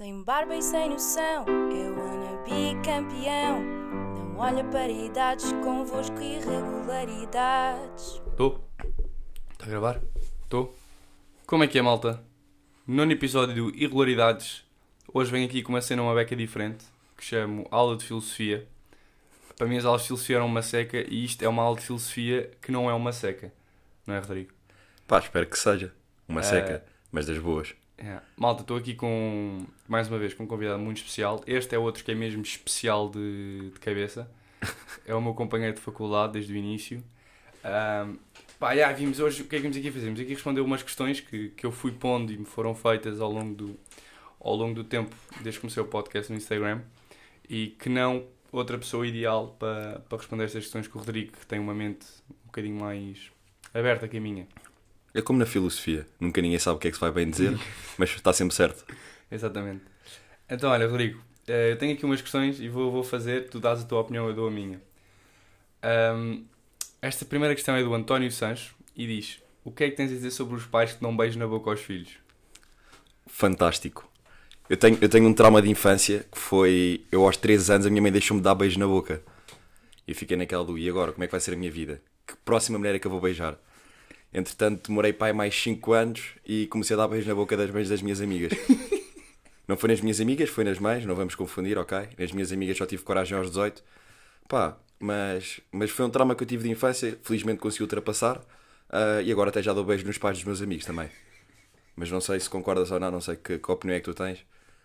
Sem barba e sem noção, eu wanna be campeão. Não olha para idades, convosco irregularidades. Estou? Está a gravar? Estou? Como é que é, malta? Nono episódio do Irregularidades. Hoje venho aqui com uma cena, uma beca diferente, que chamo Aula de Filosofia. Para mim as aulas de filosofia eram uma seca e isto é uma aula de filosofia que não é uma seca. Não é, Rodrigo? Pá, espero que seja. Uma Eh, seca, mas das boas. É. Malta, estou aqui com, mais uma vez, com um convidado muito especial. Este é outro que é mesmo especial de, de cabeça. É o meu companheiro de faculdade desde o início. Ahm, pá, já, vimos hoje, o que é que vimos aqui fazer? Vimos aqui responder umas questões que, que eu fui pondo e me foram feitas ao longo do, ao longo do tempo, desde que comecei o podcast no Instagram. E que não outra pessoa ideal para, para responder estas questões que o Rodrigo, que tem uma mente um bocadinho mais aberta que a minha. É como na filosofia. Nunca ninguém sabe o que é que se vai bem dizer, mas está sempre certo. Exatamente. Então, olha, Rodrigo, eh, eu tenho aqui umas questões e vou, vou fazer, tu dás a tua opinião, eu dou a minha. Ahm, esta primeira questão é do António Sancho e diz: O que é que tens a dizer sobre os pais que dão beijo na boca aos filhos? Fantástico. Eu tenho, eu tenho um trauma de infância que foi. Eu aos 13 anos a minha mãe deixou-me dar beijo na boca. E eu fiquei naquela do. E agora? Como é que vai ser a minha vida? Que próxima mulher é que eu vou beijar? Entretanto, demorei pai mais 5 anos e comecei a dar beijo na boca das mães das minhas amigas. não foi nas minhas amigas, foi nas mães, não vamos confundir, ok? Nas minhas amigas só tive coragem aos 18. Pá, mas, mas foi um trauma que eu tive de infância, felizmente consegui ultrapassar. ah, e agora até já dou beijo nos pais dos meus amigos também. Mas não sei se concordas ou não, não sei que, que opinião é que tu tens.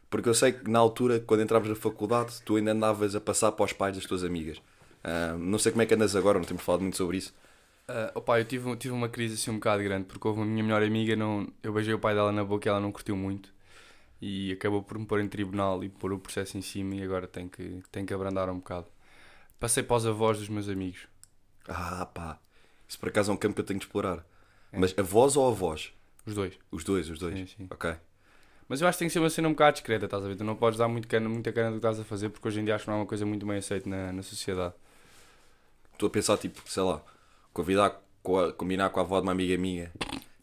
Porque eu sei que na altura, quando entravas na faculdade, tu ainda andavas a passar para os pais das tuas amigas. Ah, não sei como é que andas agora, não temos falado muito sobre isso. Ah, opa, eu tive, tive uma crise assim um bocado grande porque houve uma minha melhor amiga, não, eu beijei o pai dela na boca e ela não curtiu muito. E acabou por me pôr em tribunal e pôr o processo em cima e agora tenho que, tenho que abrandar um bocado. Passei para os avós dos meus amigos. Ah, pá. Isso por acaso é um campo que eu tenho de explorar. Mas avós ou avós? Os dois. Os dois, os dois. Sim, sim. Ok. Mas eu acho que tem que ser uma cena um bocado discreta, estás a ver? Tu não podes dar muito cana, muita cana do que estás a fazer porque hoje em dia acho que não é uma coisa muito bem aceita na, na sociedade. Estou a pensar, tipo, sei lá, convidar, com a- combinar com a avó de uma amiga minha,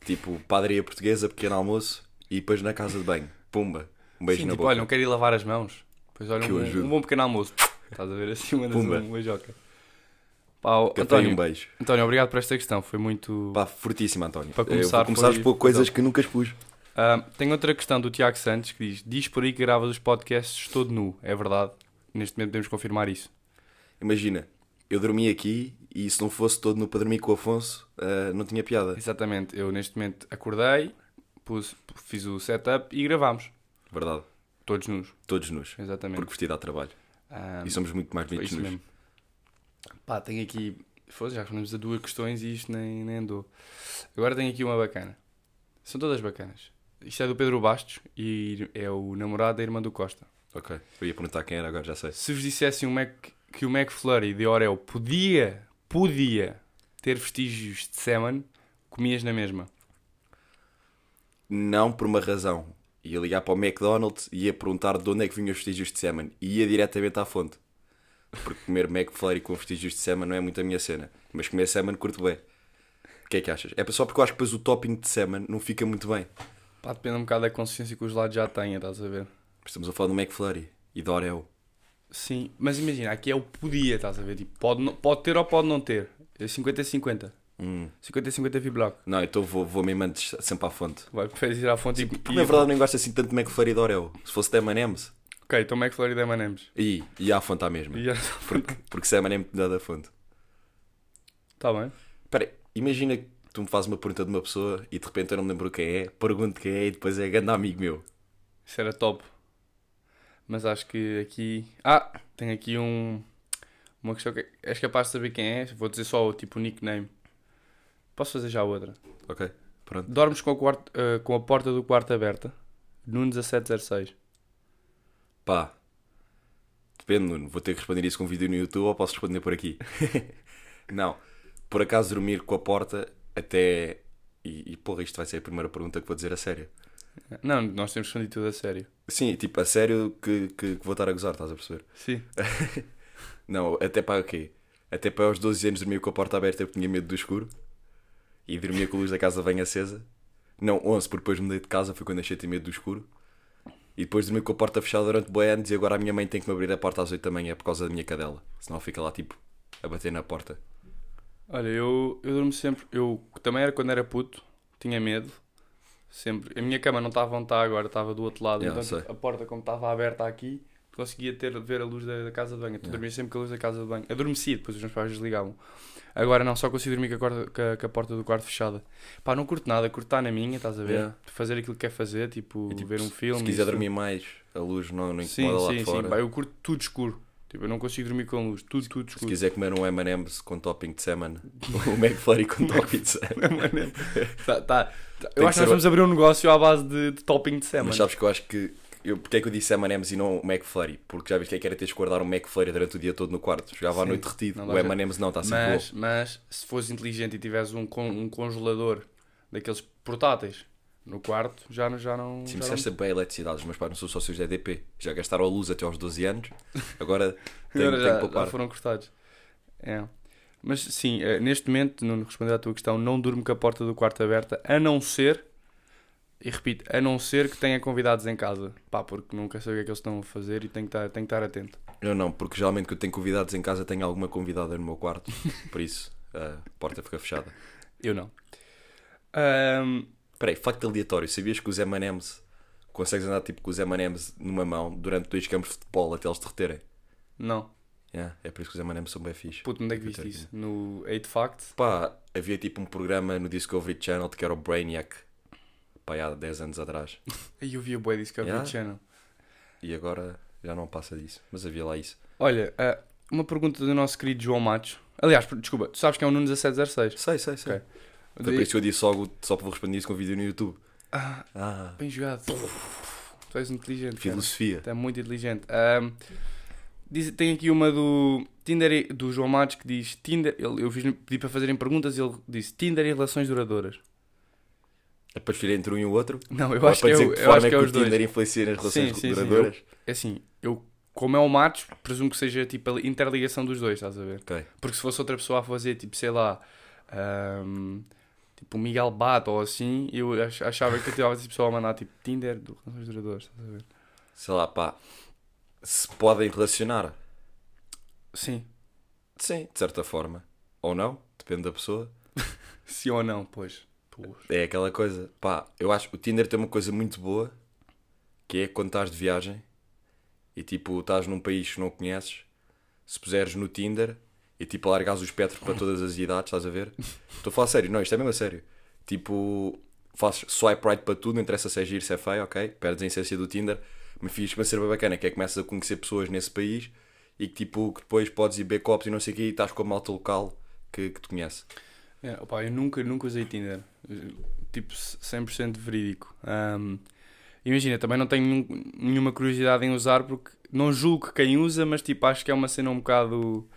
tipo, padaria portuguesa, pequeno almoço, e depois na casa de banho, pumba, um beijo Sim, na tipo, boca. olha, não quero ir lavar as mãos. Pois olha, Que eu um, um bom pequeno almoço. Estás a ver assim, uma Pumba. um beijoca. Pá, António, um beijo. António, obrigado por esta questão. Foi muito. Pá, fortíssimo, António. Para Eu começar, vou começar foi- a pôr coisas que nunca expus. Ah, tem outra questão do Tiago Santos que diz: Diz por aí que gravas os podcasts todo nu. É verdade. Neste momento podemos confirmar isso. Imagina, eu dormi aqui e se não fosse todo no dormir com o Afonso, ah, não tinha piada. Exatamente. Eu neste momento acordei, pus, fiz o setup e gravámos. Verdade. Todos nus. Todos nus. Exatamente. Porque vestido a trabalho. Ah, E somos muito mais bonitos nus. mesmo. Pá, tenho aqui. Foda, já respondemos a duas questões e isto nem, nem andou. Agora tenho aqui uma bacana. São todas bacanas. Isto é do Pedro Bastos e é o namorado da irmã do Costa. Ok. Eu ia perguntar quem era, agora já sei. Se vos dissessem um Mac, que o McFlurry de Oreo podia, podia ter vestígios de semen, comias na mesma. Não por uma razão. Ia ligar para o McDonald's e ia perguntar de onde é que vinham os vestígios de semen. E ia diretamente à fonte. Porque comer McFlurry com vestígios de semen não é muito a minha cena. Mas comer semen curto bem. O que é que achas? É só porque eu acho que depois o topping de semen não fica muito bem. Pá, depende um bocado da consistência que os lados já têm, estás a ver? Estamos a falar do McFlurry e do Oreo. Sim, mas imagina, aqui é o podia, estás a ver? Tipo, pode, não- pode ter ou pode não ter. É 50-50. Hum. 50-50 V-Block. Não, então vou, vou mesmo antes sempre à fonte. Vai, preferes ir à fonte e... Porque e- na verdade nem gosto assim tanto de McFlurry e de Oreo. Se fosse de M&M's, Ok, então McFlurry da M&M's. e ia à fonte à mesma. E. Porque, porque se é M&M dá da fonte. Tá bem. Espera aí, imagina que tu me fazes uma pergunta de uma pessoa e de repente eu não me lembro quem é, pergunto quem é e depois é grande amigo meu. Isso era top. Mas acho que aqui. Ah! Tem aqui um. Uma questão que. És capaz de saber quem é? Vou dizer só o tipo nickname. Posso fazer já outra? Ok? Pronto. Dormes com a, quarto- eh, com a porta do quarto aberta? Nuno 1706. Pá. Depende, Nuno. Vou ter que responder isso com um vídeo no YouTube ou posso responder por aqui? não. Por acaso dormir com a porta até. E, e porra, isto vai ser a primeira pergunta que vou dizer a sério. Não, nós temos respondido tudo a sério. Sim, tipo, a sério que, que, que vou estar a gozar, estás a perceber? Sim. Não, até para o quê? Até para aos 12 anos dormia com a porta aberta porque tinha medo do escuro. E dormia com a luz da casa bem acesa. Não, 11, porque depois mudei de casa, foi quando de ter medo do escuro. E depois dormi com a porta fechada durante boi anos e agora a minha mãe tem que me abrir a porta às 8 da manhã por causa da minha cadela. Senão fica lá tipo a bater na porta. Olha, eu, eu durmo sempre. Eu também era quando era puto, tinha medo. Sempre. A minha cama não estava onde está agora, estava do outro lado. Yeah, então sei. a porta, como estava aberta aqui, conseguia ter, ver a luz da, da casa de banho. Tu Yeah. dormias sempre com a luz da casa de banho. Adormecia, depois os meus pais desligavam. Agora não, só consigo dormir com a, corda- com a- com a porta do quarto fechada. Pá, não curto nada, curto estar na minha, estás a ver? Yeah. Fazer aquilo que quer fazer, tipo, E, tipo, ver um filme. Se quiser isso. dormir mais, a luz não, não Sim, incomoda lá sim, de sim. fora. Pá, eu curto tudo escuro. Tipo, eu não consigo dormir com luz, tudo, tudo Se escuro. quiser comer um M&M's com topping de salmon, um McFlurry com topping de salmon. Tá, tá. Eu acho que nós vamos abrir um negócio à base de, de topping de salmon. Mas sabes que eu acho que... Eu, porque é que eu disse M&M's e não McFlurry? Porque já viste que é que era teres que guardar um McFlurry durante o dia todo no quarto. Jogava à Sim, noite retido. O M&M's não, está sempre mas, bom. mas se fores inteligente e tiveres um, um congelador daqueles portáteis no quarto, já, não- já não. Sim, já não... esta bem eletricidade. Os meus pais não são sócios da EDP. Já gastaram a luz até aos 12 anos. Agora tenho, Agora tenho já, que já poupar. foram cortados. É. Mas sim, eh, neste momento, não responder à tua questão, não durmo com a porta do quarto aberta, a não ser, e repito, a não ser que tenha convidados em casa. Pá, porque nunca sei o que é que eles estão a fazer e tenho que estar, tenho que estar atento. Eu não, porque geralmente quando tenho convidados em casa tenho alguma convidada no meu quarto. Por isso a porta fica fechada. Eu não. Ahm, Espera aí, facto aleatório. Sabias que os M&M's consegues andar tipo com os M&M's numa mão durante dois campos de futebol até eles derreterem? não. Yeah, é por isso que os M&M's são bem fixe. Puto, onde é que viste isso? No 8 Facts? Pá, havia tipo um programa no Discovery Channel que era o Brainiac. Pá, há 10 anos atrás. Aí eu vi o Discovery Yeah. Channel. E agora já não passa disso. Mas havia lá isso. Olha, ah, uma pergunta do nosso querido João Matos. Aliás, desculpa, tu sabes que é um Nuno 1706? Sei, sei, sei. Ok. Foi por isso que eu disse logo, só para responder isso com vídeo no YouTube. Ah, Ah, bem jogado. Tu és inteligente. filosofia. É muito inteligente. Ahm, diz- tem aqui uma do Tinder do João Matos que diz Tinder. ele- Eu fiz, pedi para fazerem perguntas e ele disse Tinder e relações duradouras. É para escolher entre um e o outro? Não, eu Ou é acho que é, que eu forma acho é que é o os dois. Tinder influencia nas relações Sim, sim, sim, duradouras? É assim, eu, como é o Matos, presumo que seja tipo a interligação dos dois, estás a ver? Ok. Porque se fosse outra pessoa a fazer, tipo, sei lá, ahm, tipo o Miguel Bato ou assim, eu ach- achava que eu tivesse essa pessoa a mandar tipo Tinder de relações duradouras, estás a ver? Sei lá, pá. Se podem relacionar. Sim. Sim, de certa forma. Ou não, depende da pessoa. Sim ou não, pois. Pois. É aquela coisa. Pá, eu acho que o Tinder tem uma coisa muito boa. Que é quando estás de viagem. E tipo, estás num país que não conheces. Se puseres no Tinder. E tipo, largares o espectro para todas as idades, estás a ver? Estou a falar sério, não, isto é mesmo a sério. Tipo, fazes swipe right para tudo, não interessa se é giro, se é feio, ok? Perdes a essência do Tinder. Mas fiz uma bem bacana, que é que começas a conhecer pessoas nesse país e que tipo, que depois podes ir beber copos e não sei o quê e estás com a malta local que, que te conhece. É, opá, eu nunca, nunca usei Tinder. Tipo, 100% verídico. Ahm, imagina, também não tenho nenhum- nenhuma curiosidade em usar porque não julgo quem usa, mas tipo, acho que é uma cena um bocado.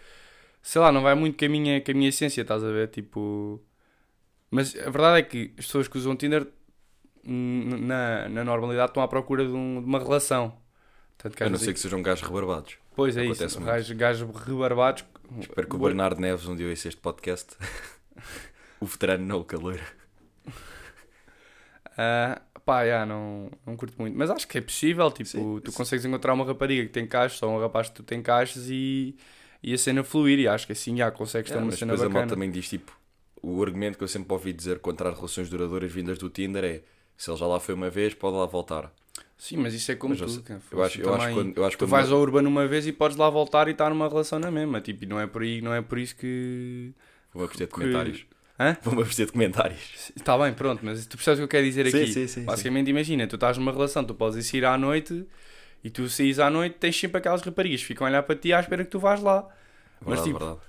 Sei lá, não vai muito com a minha, com a minha essência, estás a ver? Tipo. Mas a verdade é que as pessoas que usam Tinder n- na, na normalidade estão à procura de, um- de uma relação. Portanto, A não ser que sejam gajos rebarbados. Pois é acontece isso, gajos, gajos rebarbados. Espero que o Boa- Bernardo Neves um dia ouça este podcast. o veterano, não o calor. Ah, pá, já, não, não curto muito. Mas acho que é possível, tipo, Sim, tu sim. consegues encontrar uma rapariga que tem cachos ou um rapaz que tu tem cachos e, e a cena fluir. E acho que assim já consegues ter É, uma mas cena depois a bacana. malta também diz tipo: o argumento que eu sempre ouvi dizer contra as relações duradouras vindas do Tinder é se ele já lá foi uma vez, pode lá voltar. Sim, mas isso é como Mas cara. Eu acho, eu acho quando, eu acho Tu vais ao urbano uma vez e podes lá voltar e estar numa relação na mesma. Tipo, não é por aí, não é por isso que. Vou-me abster de que- comentários. Hã? Vou-me abster de comentários. Está bem, pronto, mas tu percebes o que eu quero dizer Sim, aqui. sim, sim, Basicamente, imagina, tu estás numa relação, tu podes ir à noite e tu saís à noite, tens sempre aquelas raparigas que ficam a olhar para ti à espera que tu vás lá. Mas, Verdade, tipo, verdade.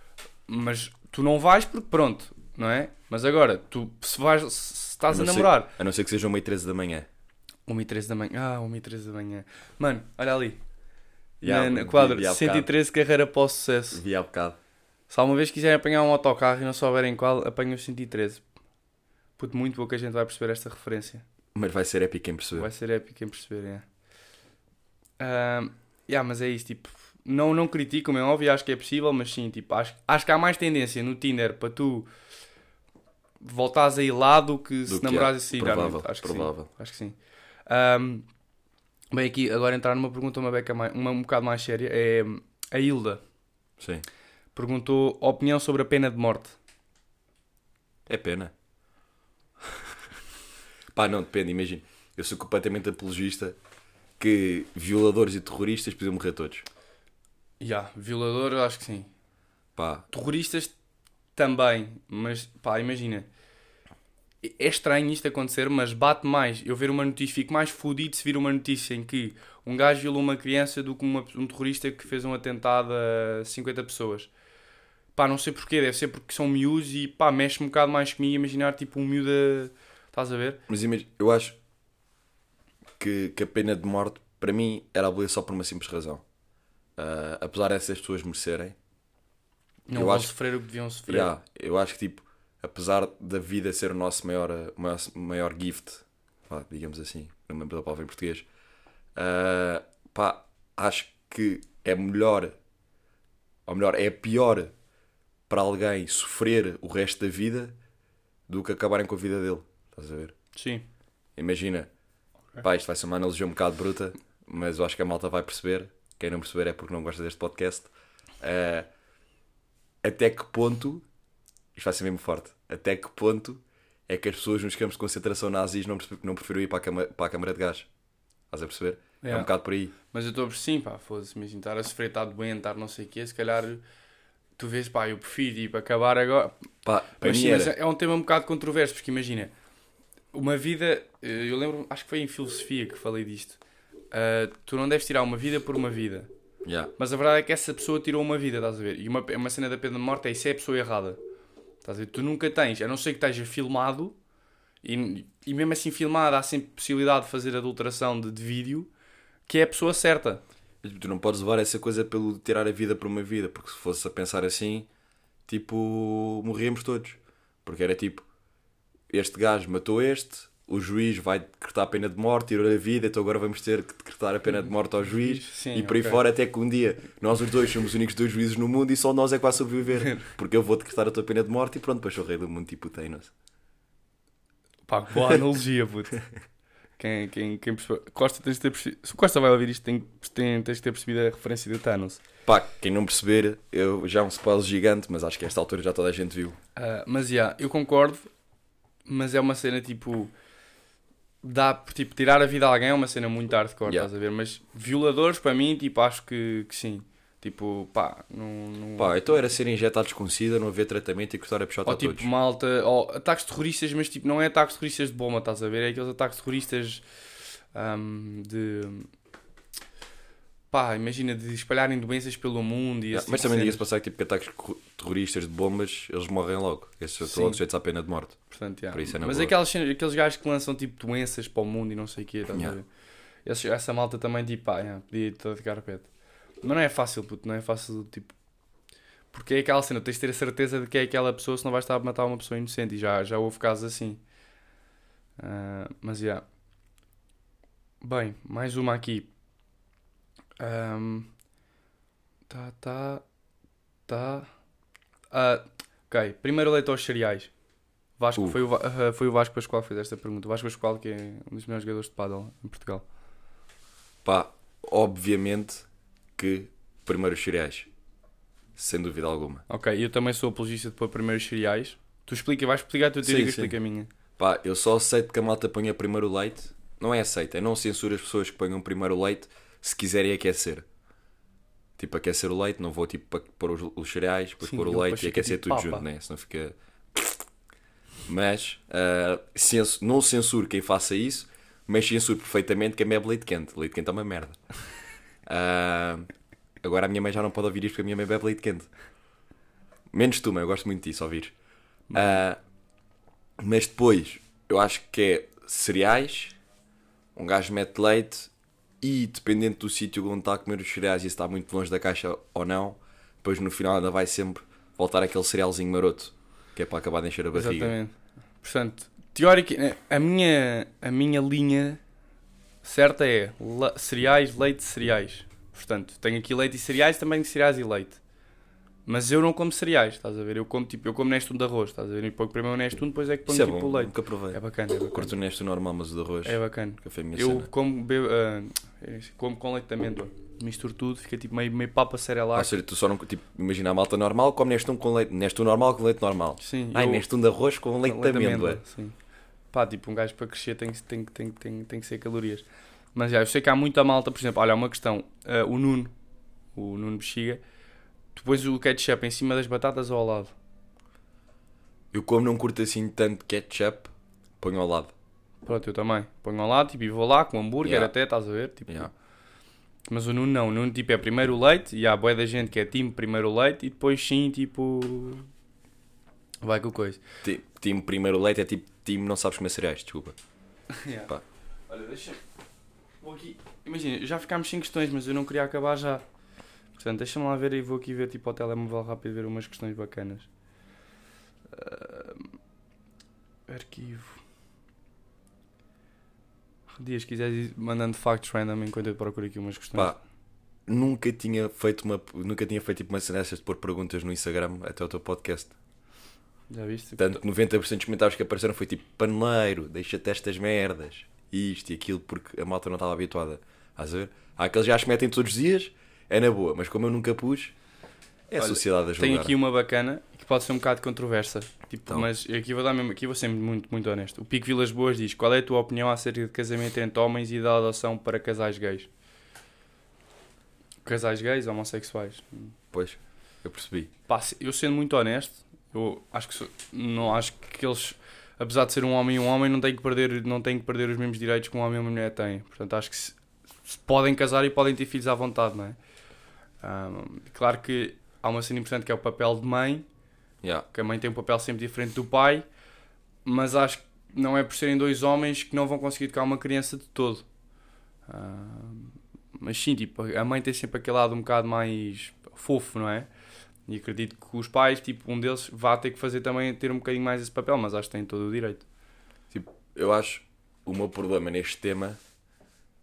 Mas tu não vais porque pronto, não é? Mas agora, tu se vais, se estás a, A não ser- namorar. A não ser que seja uma e 13 da manhã. 1 e 13 da manhã. Ah, 1 e 13 da manhã. Mano, olha ali. Ya, na, na vi- quadro, vi bocado. 113 carreira para o sucesso. Vi há bocado. Se alguma vez quiserem apanhar um autocarro e não souberem qual, apanhem o 113. Puto, muito pouca gente vai perceber esta referência. Mas vai ser épico em perceber. Vai ser épico em perceber, é. Ahm, yeah, mas é isso, tipo, não, não critico, como é óbvio, acho que é possível, mas sim, tipo, acho, acho que há mais tendência no Tinder para tu voltares a ir lá do que se Do que namorares é e sair provável, Acho que provável. sim. Acho que sim. Ahm, Bem, aqui agora entrar numa pergunta uma beca mais, uma um bocado mais séria. É a Hilda Sim. perguntou a opinião sobre a pena de morte. É pena. Pá, não, depende, imagina. Eu sou completamente apologista que violadores e terroristas podiam morrer todos. Já, violador, eu acho que sim. Pá, Terroristas também, mas pá, imagina. É estranho isto acontecer, mas bate mais. Eu ver uma notícia, fico mais fodido se vir uma notícia em que um gajo violou uma criança do que uma- um terrorista que fez um atentado a 50 pessoas. Pá, não sei porquê, deve ser porque são miúdos e pá, mexe um bocado mais comigo imaginar tipo um miúdo a... Estás a ver? mas imagina, eu acho que, que a pena de morte, para mim, era abolir só por uma simples razão. Ah, apesar dessas pessoas merecerem, Não Eu vão acho- sofrer o que deviam sofrer. Yeah, eu acho que tipo, apesar da vida ser o nosso maior, maior, maior gift, pá, digamos assim, não me lembro da palavra em português, ah, pá, acho que é melhor, ou melhor, é pior para alguém sofrer o resto da vida do que acabarem com a vida dele. Estás a ver? Sim. Imagina, pá, isto vai ser uma analogia um bocado bruta, mas eu acho que a malta vai perceber. Quem não perceber é porque não gosta deste podcast. Ah, até que ponto, isto vai ser mesmo forte, até que ponto é que as pessoas nos campos de concentração nazis não, não preferiram ir para a, cama, para a câmara de gás? Estás a perceber? É Yeah. um bocado por aí. Mas eu estou por sim, pá, foda-se, imagina, estar a sofrer, estar doente, estar não sei o quê, se calhar tu vês, pá, eu prefiro ir para acabar agora. Pá, para Mas, sim, mas é um tema um bocado controverso, porque imagina, uma vida, eh, eu lembro, acho que foi em filosofia que falei disto, ah, tu não deves tirar uma vida por uma vida. Yeah. Mas a verdade é que essa pessoa tirou uma vida, estás a ver? E uma, uma cena da pena de morte é isso é a pessoa errada. Estás a ver? Tu nunca tens, a não ser que esteja filmado, e, e mesmo assim filmado há sempre possibilidade de fazer adulteração de, de vídeo, que é a pessoa certa. Tu não podes levar essa coisa pelo tirar a vida por uma vida, porque se fosse a pensar assim, tipo, morríamos todos. Porque era tipo, este gajo matou este, o juiz vai decretar a pena de morte, tirou a vida, então agora vamos ter que decretar a pena de morte ao juiz Sim, e por aí fora, até que um dia nós os dois somos os únicos dois juízes no mundo e só nós é que vai sobreviver. Porque eu vou decretar a tua pena de morte e pronto, depois sou rei do mundo, tipo Thanos. Pá, boa analogia, puto. Quem, quem, quem percebeu. Costa, tens de ter percebido. Se o Costa vai ouvir isto, tem, tem, tens de ter percebido a referência do Thanos. Pá, quem não perceber, eu, já é um spoiler gigante, mas acho que a esta altura já toda a gente viu. Ah, mas, já, eu concordo, mas é uma cena tipo. Dá, tipo, tirar a vida a alguém é uma cena muito hardcore, Yeah. estás a ver? Mas violadores, para mim, tipo, acho que, que sim. Tipo, pá, não. não... Pá, então era serem injetados com sida, não haver tratamento e cortar a pichota Ou a tipo, todos. malta, ou ataques terroristas, mas tipo, não é ataques terroristas de bomba, estás a ver? É aqueles ataques terroristas ahm, de. Pá, imagina, de espalharem doenças pelo mundo e esse mas tipo também diga-se passar que tipo, que ataques terroristas de bombas, eles morrem logo. Esses Sim. estão sujeitos à pena de morte. Portanto, yeah. Por isso é Mas boa. cenas- aqueles gajos que lançam tipo doenças para o mundo e não sei o quê, estás a Yeah. ver? Essa malta também, tipo, pá, yeah, podia ir toda de carpete. Mas não é fácil, puto, não é fácil, tipo. Porque é aquela cena, tens de ter a certeza de que é aquela pessoa, senão vais estar a matar uma pessoa inocente. E já, já houve casos assim. Ah, mas, já. Bem, mais uma aqui. Ahm, tá, tá. Tá. Ah, ok, primeiro leite aos cereais. Vasco, Uh. foi, o, ah, foi o Vasco Pascoal que fez esta pergunta. O Vasco Pascoal, que é um dos melhores jogadores de paddle em Portugal. Pá, obviamente que primeiro os cereais. Sem dúvida alguma. Ok, eu também sou apologista de pôr primeiro os cereais. Tu explica, vais explicar a tua teoria, eu sim. explico a minha. Pá, eu só aceito que a malta ponha primeiro o leite. Não é aceito, é não censuro as pessoas que ponham primeiro o leite se quiserem aquecer. Tipo, aquecer o leite, não vou tipo pôr os, os cereais, depois Sim, pôr o leite e aquecer tipo tudo papa. junto, né? Senão fica. Mas ah, censo- não censuro quem faça isso, mas censuro perfeitamente quem bebe leite quente. Leite quente é uma merda. Ah, agora a minha mãe já não pode ouvir isto porque a minha mãe bebe leite quente. Menos tu, mãe, eu gosto muito disso, ouvir. Ah, mas depois, eu acho que é cereais, um gajo mete leite e, dependendo do sítio onde está a comer os cereais e se está muito longe da caixa ou não, depois no final ainda vai sempre voltar aquele cerealzinho maroto, que é para acabar de encher a barriga. Exatamente. Portanto, teórica, a minha, a minha linha certa é cereais, leite, cereais. Portanto, tenho aqui leite e cereais, também cereais e leite. Mas eu não como cereais, estás a ver? Eu como tipo, eu como Nestum de arroz, estás a ver? E ponho primeiro o Nestum, depois é que ponho Isso é tipo bom, o leite. nunca provei. É bacana, é bacana. Curto honesto normal, mas o de arroz, É bacana. café minha Eu cena. como, bebo, ah, isso, como com leite de amêndoa. Misturo tudo, fica tipo meio, meio papa cerealac. seja, tu só não, tipo, imagina a malta normal, come neste um com leite, neste um normal com leite normal. Sim, Ai, eu- neste um de arroz com leite, de amêndoa. Sim. Pá, tipo, um gajo para crescer tem, que- tem, tem, tem, tem que ser calorias. Mas já, eu sei que há muita malta, por exemplo, olha, uma questão. ah, o Nuno, o Nuno Bexiga, tu pões o ketchup em cima das batatas ou ao lado? Eu como não curto assim tanto ketchup, ponho ao lado. Pronto, eu também. Ponho ao lado, tipo, e vou lá com hambúrguer Yeah. até, estás a ver? Tipo, Yeah. Mas o Nuno não. O Nuno, tipo, é primeiro o leite e há boia da gente que é time primeiro o leite e depois sim, tipo... Vai com coisa. Ti- Time primeiro leite é tipo time não sabes comer cereais, desculpa. Pá. Olha, deixa Vou aqui. Imagina, já ficámos sem questões, mas eu não queria acabar já. Portanto, deixa-me lá ver e vou aqui ver tipo ao telemóvel rápido ver umas questões bacanas. Ahm, arquivo. Dias, se quiseres ir mandando factos random enquanto eu procuro aqui umas questões. Pá, nunca tinha feito uma nunca tinha feito tipo uma cena de pôr perguntas no Instagram até o teu podcast. Já viste? Portanto, 90% dos comentários que apareceram foi tipo paneleiro, deixa-te estas merdas, isto e aquilo, porque a malta não estava habituada. Estás a ver? Há aqueles que já as metem todos os dias, é na boa, mas como eu nunca pus, é a Olha, sociedade a julgar. Tenho aqui uma bacana que pode ser um bocado controversa. Tipo, Então. mas aqui vou dar mesmo, aqui vou ser muito, muito honesto. O Pico Vilas Boas diz: Qual é a tua opinião acerca de casamento entre homens e da adoção para casais gays? Casais gays, homossexuais. Pois, eu percebi. Pá, eu sendo muito honesto, eu acho que sou- não acho que eles, apesar de ser um homem e um homem, não têm que perder, não têm que perder os mesmos direitos que um homem e uma mulher têm. Portanto, acho que se, se podem casar e podem ter filhos à vontade, não é? Ahm, claro que há uma cena importante que é o papel de mãe, Yeah. que a mãe tem um papel sempre diferente do pai, mas acho que não é por serem dois homens que não vão conseguir educar uma criança de todo. Ah, mas sim, tipo, a mãe tem sempre aquele lado um bocado mais fofo, não é? E acredito que os pais, tipo, um deles vá ter que fazer também, ter um bocadinho mais esse papel, mas acho que tem todo o direito. Eu acho o meu problema neste tema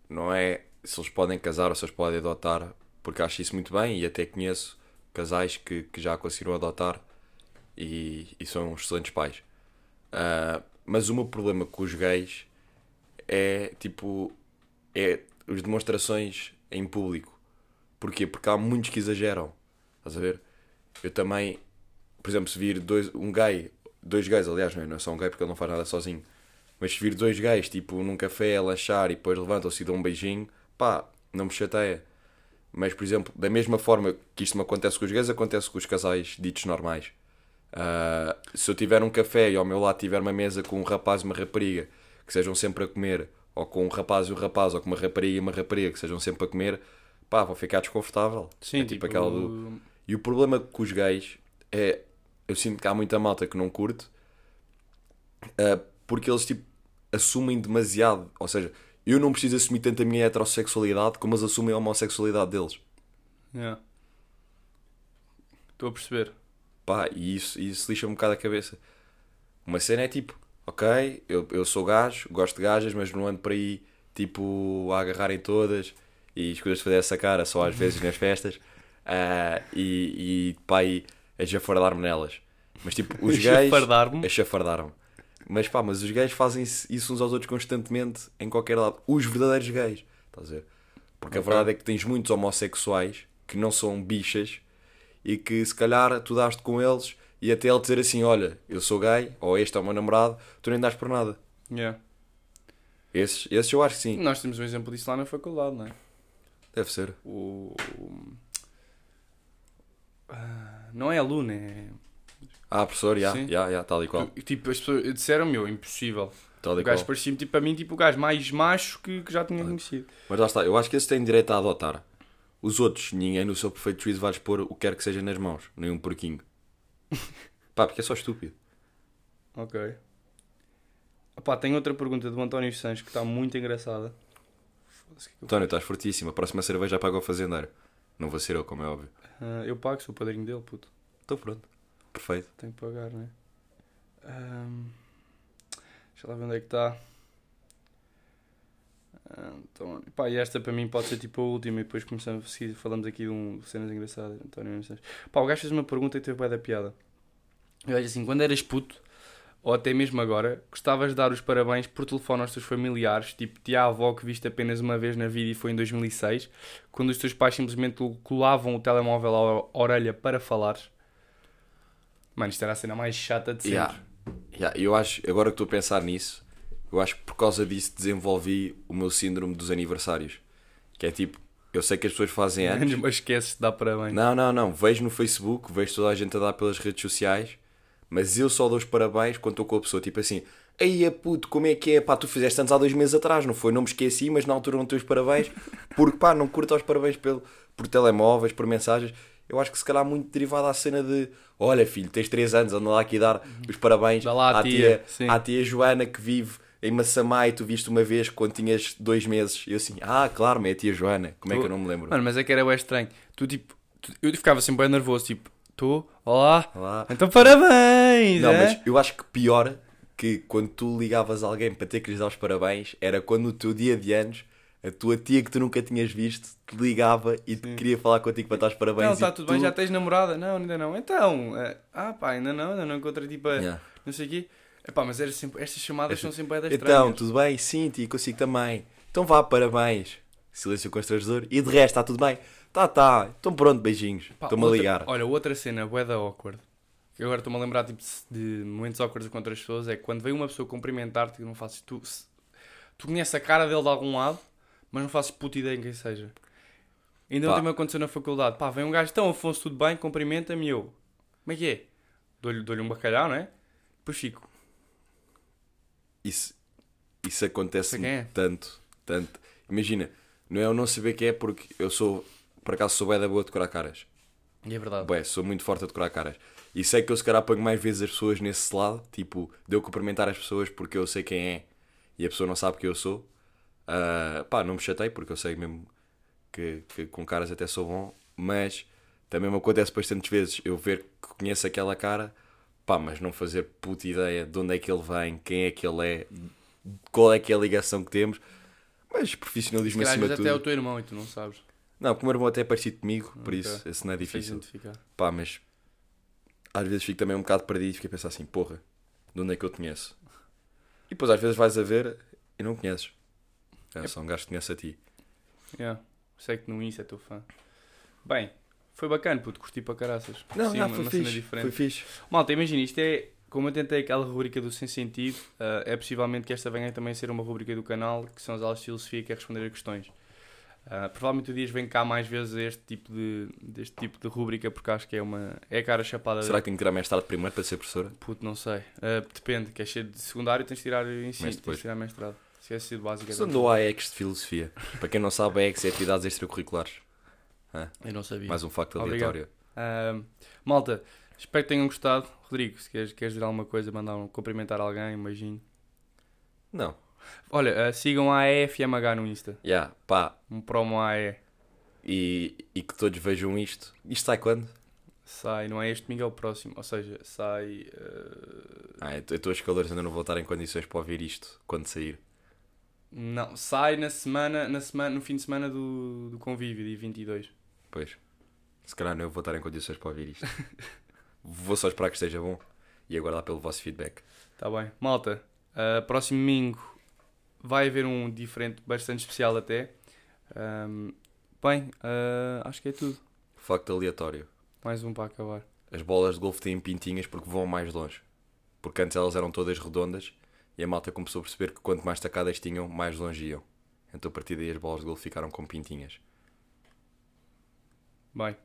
não é se eles podem casar ou se eles podem adotar, porque acho isso muito bem e até conheço casais que, que já conseguiram adotar e, e são excelentes pais. Ah, mas o meu problema com os gays é tipo é as demonstrações em público. Porquê? Porque há muitos que exageram. Estás a ver? Eu também, por exemplo, se vir dois, um gay, dois gays, aliás, não é, é só um gay porque ele não faz nada sozinho, mas se vir dois gays, tipo, num café a lanchar e depois levantam-se e dão um beijinho, pá, não me chateia. Mas, por exemplo, da mesma forma que isto me acontece com os gays, acontece com os casais ditos normais. Ah, se eu tiver um café e ao meu lado tiver uma mesa com um rapaz e uma rapariga que sejam sempre a comer, ou com um rapaz e um rapaz, ou com uma rapariga e uma rapariga que sejam sempre a comer, pá, vou ficar desconfortável. Sim, É tipo aquela do- E o problema com os gays é. Eu sinto que há muita malta que não curte ah, porque eles tipo assumem demasiado. Ou seja, eu não preciso assumir tanto a minha heterossexualidade como eles assumem a homossexualidade deles. Yeah. Estou a perceber. Pá, e isso, isso lixa um bocado a cabeça. Uma cena é tipo, ok, eu, eu sou gajo, gosto de gajas, mas não ando por aí tipo a agarrarem todas e as coisas de fazer essa cara só às vezes nas festas ah, e, e pá, e a jafardar-me nelas. Mas tipo, os gays. A chafardar-me. Mas pá, mas os gays fazem isso uns aos outros constantemente em qualquer lado. Os verdadeiros gays. Estás a ver? Porque a Ok. verdade é que tens muitos homossexuais que não são bichas e que se calhar tu daste com eles e até ele dizer assim: Olha, eu sou gay, ou este é o meu namorado, tu nem dás por nada. Yeah. Esses, esses eu acho que sim. Nós temos um exemplo disso lá na faculdade, não é? Deve ser. O. Ah, Não é aluno, é. Ah, professor, já, já, já, tal e qual. Tipo, as pessoas disseram, meu, impossível. Tal O e qual. gajo parecia-me, tipo, a mim, tipo, o gajo mais macho que, que já tinha conhecido. Mas lá está, eu acho que esses têm direito a adotar. Os outros, ninguém no seu perfeito juízo vai expor o que quer que seja nas mãos, nem um porquinho. Pá, porque é só estúpido. Ok. Opá, tem outra pergunta do António Sanches que está muito engraçada. Foda-se, que que eu- António, estás fortíssimo. A próxima cerveja paga o fazendeiro. Não vou ser eu, como é óbvio. Ah, eu pago, sou o padrinho dele, puto. Estou pronto. Perfeito. Tenho que pagar, não é? Ahm, deixa lá ver onde é que está. António. Pá, e esta para mim pode ser tipo a última e depois começamos falamos aqui de, um, cenas engraçadas. António. Pá, o gajo fez uma pergunta e teve bem da piada. Eu acho assim, quando eras puto, ou até mesmo agora, gostavas de dar os parabéns por telefone aos teus familiares, tipo tia avó que viste apenas uma vez na vida e foi em 2006, quando os teus pais simplesmente colavam o telemóvel à orelha para falares. Mano, isto era a cena mais chata de sempre. Yeah. Yeah, Eu acho, agora que estou a pensar nisso, eu acho que por causa disso desenvolvi o meu síndrome dos aniversários. Que é tipo, eu sei que as pessoas fazem anos. Mas esqueces de dar parabéns. Não, não, não. Vejo no Facebook, vejo toda a gente a dar pelas redes sociais, mas eu só dou os parabéns quando estou com a pessoa. Tipo assim, Ei, puto, como é que é? Pá, tu fizeste antes há dois meses atrás, não foi? Não me esqueci, mas na altura não te os parabéns, porque pá, não curto os parabéns pelo, por telemóveis, por mensagens. Eu acho que se calhar muito derivado à cena de olha filho, tens 3 anos, anda lá aqui dar os parabéns lá à tia, tia, à tia Joana que vive em Massamá e tu viste uma vez quando tinhas dois meses. E eu assim, ah, claro, mas é a tia Joana. Como é que eu não me lembro? Mano, mas é que era bem estranho. Tu tipo, tu- eu ficava sempre bem nervoso, tipo, tu, olá, Olá. então parabéns! Não, é? mas eu acho que pior que quando tu ligavas alguém para ter que lhes dar os parabéns era quando no teu dia de anos a tua tia que tu nunca tinhas visto te ligava e te queria falar contigo para dar os parabéns. Não, está tudo bem, tu- já tens namorada? Não, ainda não. Então, eh, ah pá, ainda não, ainda não encontrei tipo, a- Yeah. não sei o quê. Epá, mas era sempre, estas chamadas são sempre das Então, tudo bem? Sim, tia, consigo também. Então vá, parabéns. Silêncio constrangedor. E de resto, está tudo bem? Tá, tá. Então pronto, beijinhos. Estou-me a ligar. Olha, outra cena, bué da awkward. Que agora estou-me a lembrar tipo, de momentos awkward com outras pessoas. É que quando vem uma pessoa cumprimentar-te e não fazes. Tu, tu conheces a cara dele de algum lado, mas não fazes puta ideia em quem seja. Ainda ontem me aconteceu na faculdade. Pá, vem um gajo, então Afonso, tudo bem? Cumprimenta-me eu. Como é que é? Dou-lhe dou um bacalhau, não é? Depois fico. Isso, isso acontece é. tanto, tanto. Imagina, não é eu não saber quem é porque eu sou, por acaso, sou bué da boa a decorar caras. E é verdade. Bué, sou muito forte a decorar caras. E sei que eu se calhar ponho mais vezes as pessoas nesse lado, tipo, de eu cumprimentar as pessoas porque eu sei quem é e a pessoa não sabe quem eu sou. Ah, pá, não me chatei porque eu sei mesmo que, que com caras até sou bom, mas também me acontece bastantes vezes eu ver que conheço aquela cara, pá, mas não fazer puta ideia de onde é que ele vem, quem é que ele é, qual é que é a ligação que temos. Mas profissionalismo calhar acima de vezes até é o tudo. teu irmão e tu não sabes. Não, porque o meu irmão até é parecido comigo, por Ok. isso esse não é difícil. Pá, mas às vezes fico também um bocado perdido e fico a pensar assim, porra, de onde é que eu te conheço? E depois às vezes vais a ver e não conheces. É só um gajo que conhece a ti. Yeah. Sei que no Insta é teu fã. Bem, foi bacana, puto, curti para caraças. Não, Sim, não, uma, foi uma cena fixe. diferente. Foi fixe. Malta, imagina, isto é. Como eu tentei aquela rubrica do Sem Sentido, ah, é possivelmente que esta venha também a ser uma rubrica do canal, que são as aulas de filosofia, que é responder a questões. Ah, provavelmente o Dias vem cá mais vezes este tipo de, deste tipo de rubrica, porque acho que é uma. É a cara chapada. Será que tenho que tirar mestrado primeiro para ser professora? Puto, não sei. Ah, depende, queres ser de secundário, tens de tirar ensino, tens de tirar mestrado. Se queres ser de básica. Só tens- dou AEX de filosofia. Para quem não sabe, AEX é atividades extracurriculares. Eu não sabia. Mais um facto aleatório. Ah, malta, espero que tenham gostado. Rodrigo, se queres, queres dizer alguma coisa, mandar um, cumprimentar alguém, beijinho. Não. Olha, ah, sigam a AEFMH no Insta. Já, pá. Um promo AE. E, e que todos vejam isto. Isto sai quando? Sai, não é este domingo, é o próximo. Ou seja, sai. ah, Ah, eu estou a calores ainda não vou estar em condições para ouvir isto quando sair. Não, sai na semana, na semana, no fim de semana do, do convívio, dia 22. Pois. Se calhar não eu vou estar em condições para ouvir isto. vou só esperar que esteja bom e aguardar pelo vosso feedback. Tá bem. Malta, ah, próximo domingo vai haver um diferente, bastante especial até. Ahm, bem, ah, acho que é tudo. Facto aleatório. Mais um para acabar. As bolas de golfe têm pintinhas porque vão mais longe. Porque antes elas eram todas redondas e a malta começou a perceber que quanto mais tacadas tinham, mais longe iam. Então a partir daí as bolas de golfe ficaram com pintinhas. Bem,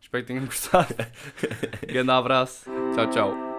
espero que tenham gostado. Grande abraço. Tchau, tchau.